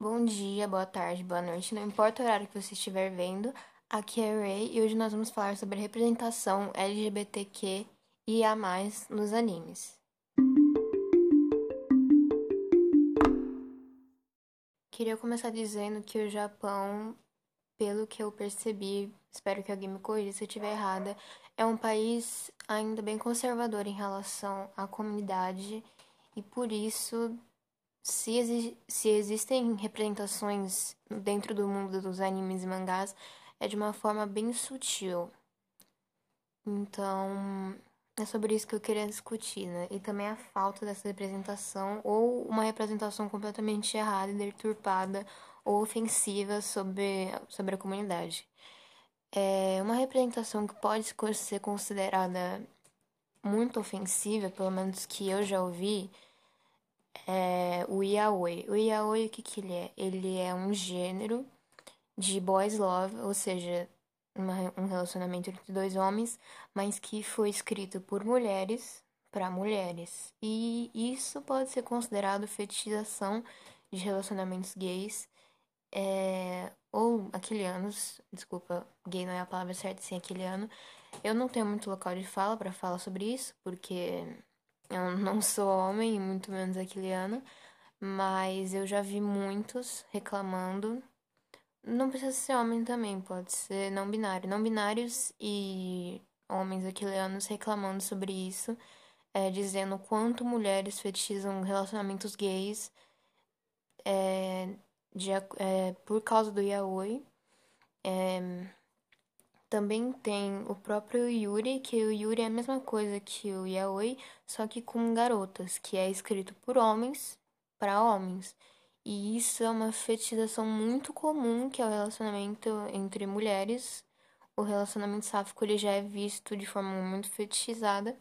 Bom dia, boa tarde, boa noite, não importa o horário que você estiver vendo. Aqui é Ray e hoje nós vamos falar sobre representação LGBTQ e a mais nos animes. Queria começar dizendo que o Japão, pelo que eu percebi, espero que alguém me corrija se eu estiver errada, é um país ainda bem conservador em relação à comunidade e por isso se, se existem representações dentro do mundo dos animes e mangás, é de uma forma bem sutil. Então, é sobre isso que eu queria discutir, né? E também a falta dessa representação, ou uma representação completamente errada, deturpada ou ofensiva sobre, sobre a comunidade. É uma representação que pode ser considerada muito ofensiva, pelo menos que eu já ouvi, é o yaoi. O yaoi, o que, que ele é? Ele é um gênero de boys love, ou seja, uma, um relacionamento entre dois homens, mas que foi escrito por mulheres para mulheres. E isso pode ser considerado fetichização de relacionamentos gays é, ou aquilianos, desculpa, gay não é a palavra certa, sim aquiliano. Eu não tenho muito local de fala para falar sobre isso, porque eu não sou homem, muito menos aquiliano, mas eu já vi muitos reclamando. Não precisa ser homem também, pode ser não binário. Não binários e homens aquilianos reclamando sobre isso, é, dizendo quanto mulheres fetichizam relacionamentos gays é, de, é, por causa do yaoi. É, também tem o próprio Yuri, que o Yuri é a mesma coisa que o Yaoi, só que com garotas, que é escrito por homens para homens. E isso é uma fetichização muito comum, que é o relacionamento entre mulheres. O relacionamento sáfico ele já é visto de forma muito fetichizada.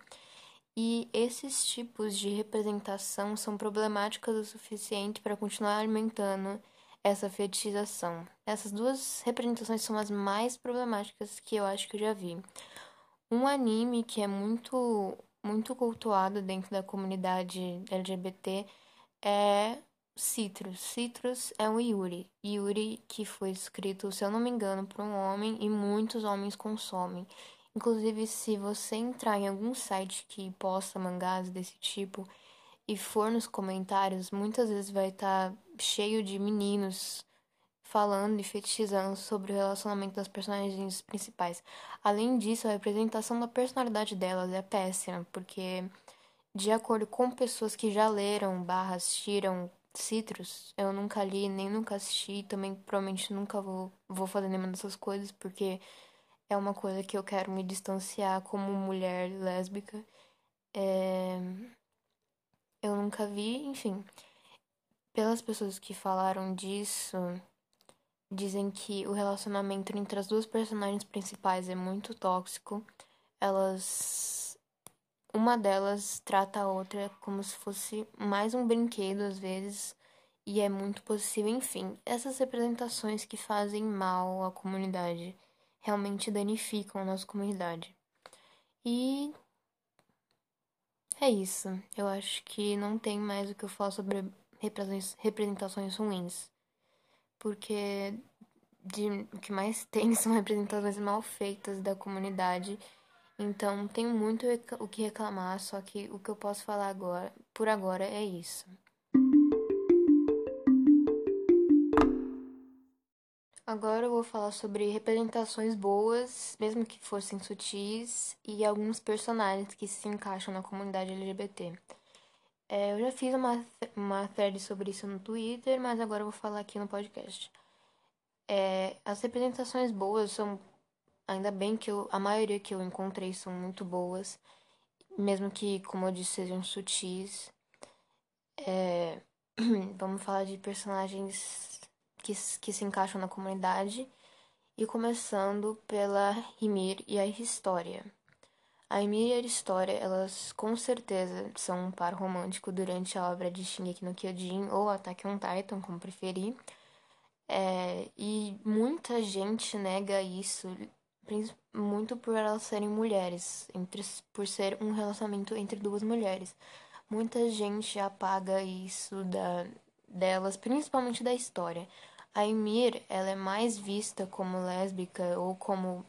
E esses tipos de representação são problemáticas o suficiente para continuar alimentando essa fetichização. Essas duas representações são as mais problemáticas que eu acho que eu já vi. Um anime que é muito muito cultuado dentro da comunidade LGBT é Citrus. Citrus é um Yuri. Yuri que foi escrito, se eu não me engano, por um homem e muitos homens consomem. Inclusive, se você entrar em algum site que posta mangás desse tipo, e for nos comentários, muitas vezes vai estar tá cheio de meninos falando e fetichizando sobre o relacionamento das personagens principais. Além disso, a representação da personalidade delas é péssima, porque de acordo com pessoas que já leram barra assistiram Citrus, eu nunca li, nem nunca assisti, também provavelmente nunca vou, vou fazer nenhuma dessas coisas, porque é uma coisa que eu quero me distanciar como mulher lésbica. É eu nunca vi, enfim. Pelas pessoas que falaram disso, dizem que o relacionamento entre as duas personagens principais é muito tóxico. Elas. Uma delas trata a outra como se fosse mais um brinquedo, às vezes, e é muito possível. Enfim, essas representações que fazem mal à comunidade realmente danificam a nossa comunidade. E é isso. Eu acho que não tem mais o que eu falar sobre representações ruins. Porque de, o que mais tem são representações mal feitas da comunidade. Então tenho muito o que reclamar, só que o que eu posso falar agora, por agora é isso. Agora eu vou falar sobre representações boas, mesmo que fossem sutis, e alguns personagens que se encaixam na comunidade LGBT. É, eu já fiz uma, uma thread sobre isso no Twitter, mas agora eu vou falar aqui no podcast. É, as representações boas são. Ainda bem que eu, a maioria que eu encontrei são muito boas, mesmo que, como eu disse, sejam sutis. É, vamos falar de personagens que, que se encaixam na comunidade, e começando pela Ymir e a História. A Ymir e a História, elas com certeza são um par romântico durante a obra de Shingeki no Kyojin ou Attack on Titan, como preferir. É, e muita gente nega isso, muito por elas serem mulheres, entre, por ser um relacionamento entre duas mulheres. Muita gente apaga isso da, delas, principalmente da história. A Ymir, ela é mais vista como lésbica ou como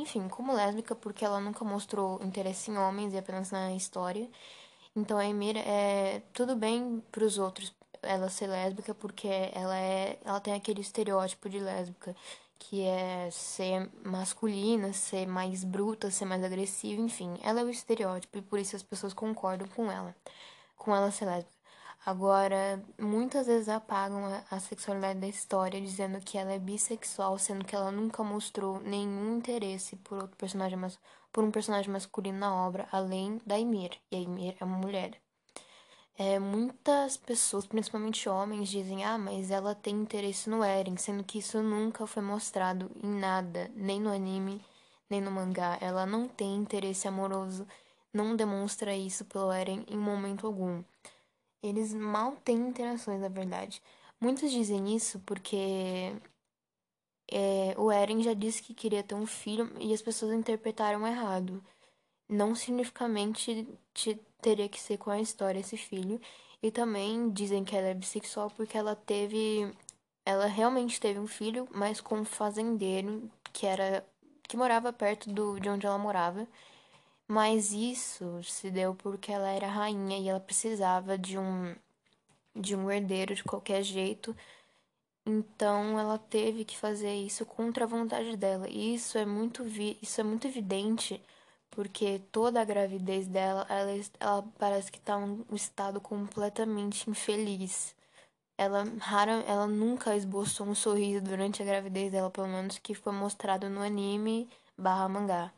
enfim, como lésbica porque ela nunca mostrou interesse em homens e apenas na história. Então a Ymir é tudo bem para os outros ela ser lésbica porque ela é ela tem aquele estereótipo de lésbica que é ser masculina, ser mais bruta, ser mais agressiva, enfim, ela é o estereótipo e por isso as pessoas concordam com ela, com ela ser lésbica. Agora, muitas vezes apagam a, sexualidade da história dizendo que ela é bissexual, sendo que ela nunca mostrou nenhum interesse por outro personagem, mas por um personagem masculino na obra, além da Ymir. E a Ymir é uma mulher. É, muitas pessoas, principalmente homens, dizem: ah, mas ela tem interesse no Eren, sendo que isso nunca foi mostrado em nada, nem no anime, nem no mangá. Ela não tem interesse amoroso, não demonstra isso pelo Eren em momento algum. Eles mal têm interações, na verdade. Muitos dizem isso porque é, o Eren já disse que queria ter um filho e as pessoas interpretaram errado. Não significativamente teria que ser com a história esse filho. E também dizem que ela é bissexual porque ela teve. Ela realmente teve um filho, mas com um fazendeiro que era. que morava perto do, de onde ela morava. Mas isso se deu porque ela era rainha e ela precisava de um de um herdeiro de qualquer jeito. Então ela teve que fazer isso contra a vontade dela. E isso é muito isso é muito evidente porque toda a gravidez dela, ela, ela parece que tá em um estado completamente infeliz. Ela rara, ela nunca esboçou um sorriso durante a gravidez dela, pelo menos que foi mostrado no anime barra mangá.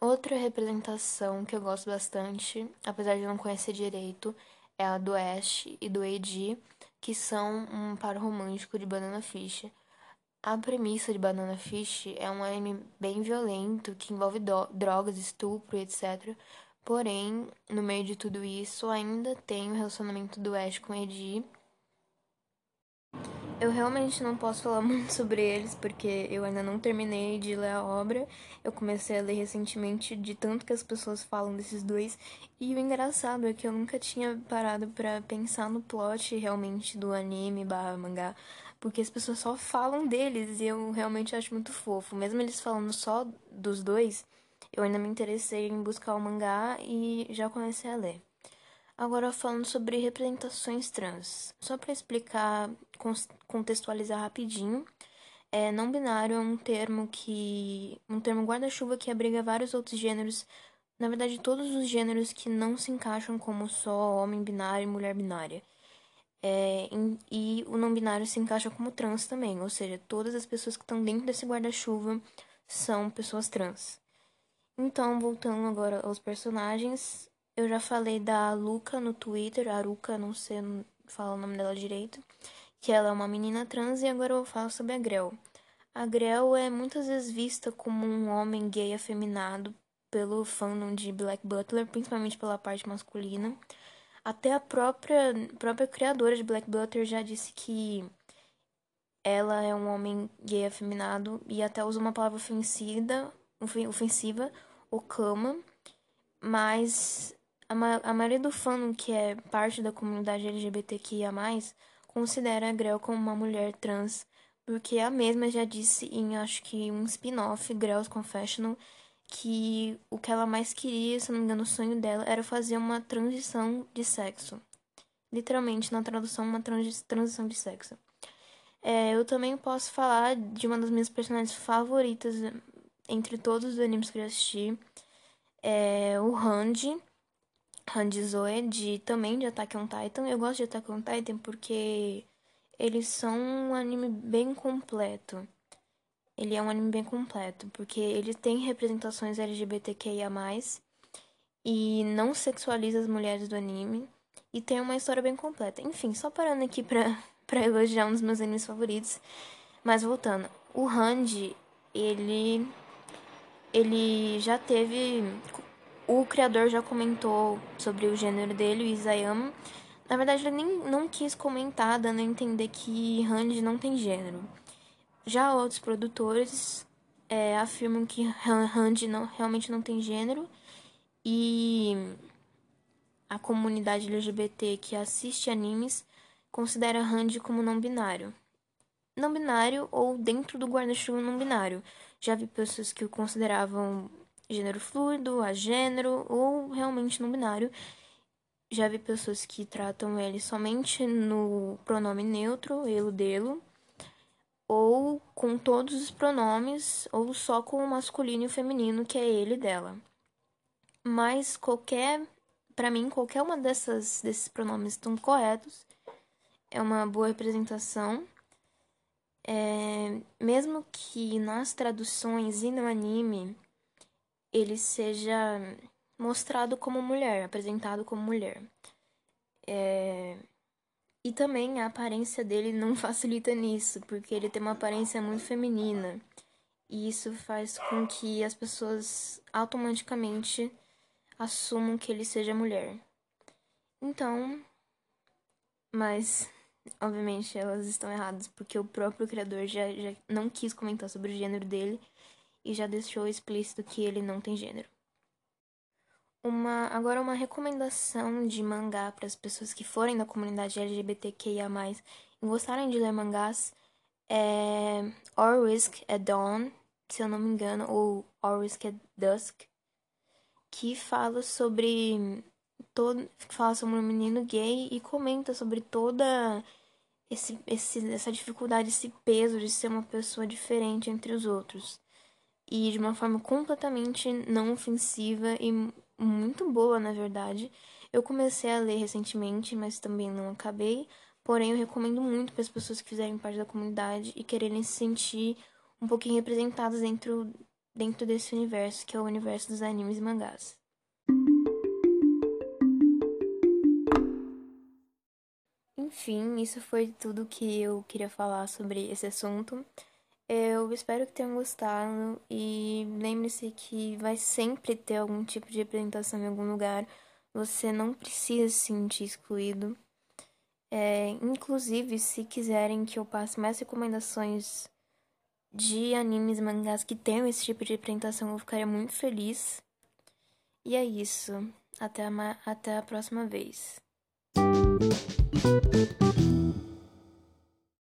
Outra representação que eu gosto bastante, apesar de não conhecer direito, é a do Ash e do Eiji, que são um par romântico de Banana Fish. A premissa de Banana Fish é um anime bem violento que envolve drogas, estupro e etc. Porém, no meio de tudo isso, ainda tem o relacionamento do Ash com Eiji eu realmente não posso falar muito sobre eles porque eu ainda não terminei de ler a obra. Eu comecei a ler recentemente de tanto que as pessoas falam desses dois. E o engraçado é que eu nunca tinha parado para pensar no plot realmente do anime barra mangá. Porque as pessoas só falam deles e eu realmente acho muito fofo. Mesmo eles falando só dos dois, eu ainda me interessei em buscar o mangá e já comecei a ler. Agora falando sobre representações trans. Só para explicar, contextualizar rapidinho, é, não binário é um termo que um termo guarda-chuva que abriga vários outros gêneros, na verdade todos os gêneros que não se encaixam como só homem binário e mulher binária. É, e o não binário se encaixa como trans também, ou seja, todas as pessoas que estão dentro desse guarda-chuva são pessoas trans. Então, voltando agora aos personagens, eu já falei da Luca no Twitter, a Aruka, não sei falar o nome dela direito, que ela é uma menina trans e agora eu falo sobre a Grell. A Grell é muitas vezes vista como um homem gay afeminado pelo fandom de Black Butler, principalmente pela parte masculina. Até a própria, própria criadora de Black Butler já disse que ela é um homem gay afeminado e até usa uma palavra ofensiva, ofensiva, Okama, mas a, ma a maioria do fandom que é parte da comunidade LGBTQIA+, considera a Grell como uma mulher trans, porque a mesma já disse em, acho que, um spin-off, Grell's Confessional, que o que ela mais queria, se não me engano, o sonho dela era fazer uma transição de sexo. Literalmente, na tradução, uma transi transição de sexo. É, eu também posso falar de uma das minhas personagens favoritas entre todos os animes que eu assisti. É o Randy, Hanjizoe, de, também de Attack on Titan. Eu gosto de Attack on Titan porque eles são um anime bem completo. Ele é um anime bem completo, porque ele tem representações LGBTQIA+, e não sexualiza as mulheres do anime, e tem uma história bem completa. Enfim, só parando aqui pra, pra elogiar um dos meus animes favoritos. Mas voltando, o Randy, ele... Ele já teve o criador já comentou sobre o gênero dele, o Isayama. Na verdade, ele nem não quis comentar, dando a entender que Randy não tem gênero. Já outros produtores é, afirmam que Randy não, realmente não tem gênero e a comunidade LGBT que assiste animes considera Randy como não binário. Não binário ou dentro do guarda-chuva não binário. Já vi pessoas que o consideravam gênero fluido, a gênero ou realmente não binário. Já vi pessoas que tratam ele somente no pronome neutro, ele, dele, ou com todos os pronomes, ou só com o masculino e o feminino, que é ele dela. Mas qualquer, para mim, qualquer uma dessas desses pronomes estão corretos. É uma boa representação. É, mesmo que nas traduções e no anime ele seja mostrado como mulher, apresentado como mulher. É... E também a aparência dele não facilita nisso, porque ele tem uma aparência muito feminina. E isso faz com que as pessoas automaticamente assumam que ele seja mulher. Então, mas obviamente elas estão erradas, porque o próprio criador já, já não quis comentar sobre o gênero dele e já deixou explícito que ele não tem gênero. Uma, agora uma recomendação de mangá para as pessoas que forem da comunidade LGBTQIA+, e gostarem de ler mangás, é Or Risk at Dawn, se eu não me engano, ou Or Risk at Dusk, que fala sobre todo, fala sobre um menino gay e comenta sobre toda esse, esse, essa dificuldade, esse peso de ser uma pessoa diferente entre os outros. E de uma forma completamente não ofensiva e muito boa, na verdade. Eu comecei a ler recentemente, mas também não acabei. Porém, eu recomendo muito para as pessoas que fizerem parte da comunidade e quererem se sentir um pouquinho representadas dentro, dentro desse universo, que é o universo dos animes e mangás. Enfim, isso foi tudo que eu queria falar sobre esse assunto. Eu espero que tenham gostado e lembre-se que vai sempre ter algum tipo de representação em algum lugar. Você não precisa se sentir excluído. É, inclusive, se quiserem que eu passe mais recomendações de animes e mangás que tenham esse tipo de representação, eu ficaria muito feliz. E é isso. Até a, até a próxima vez.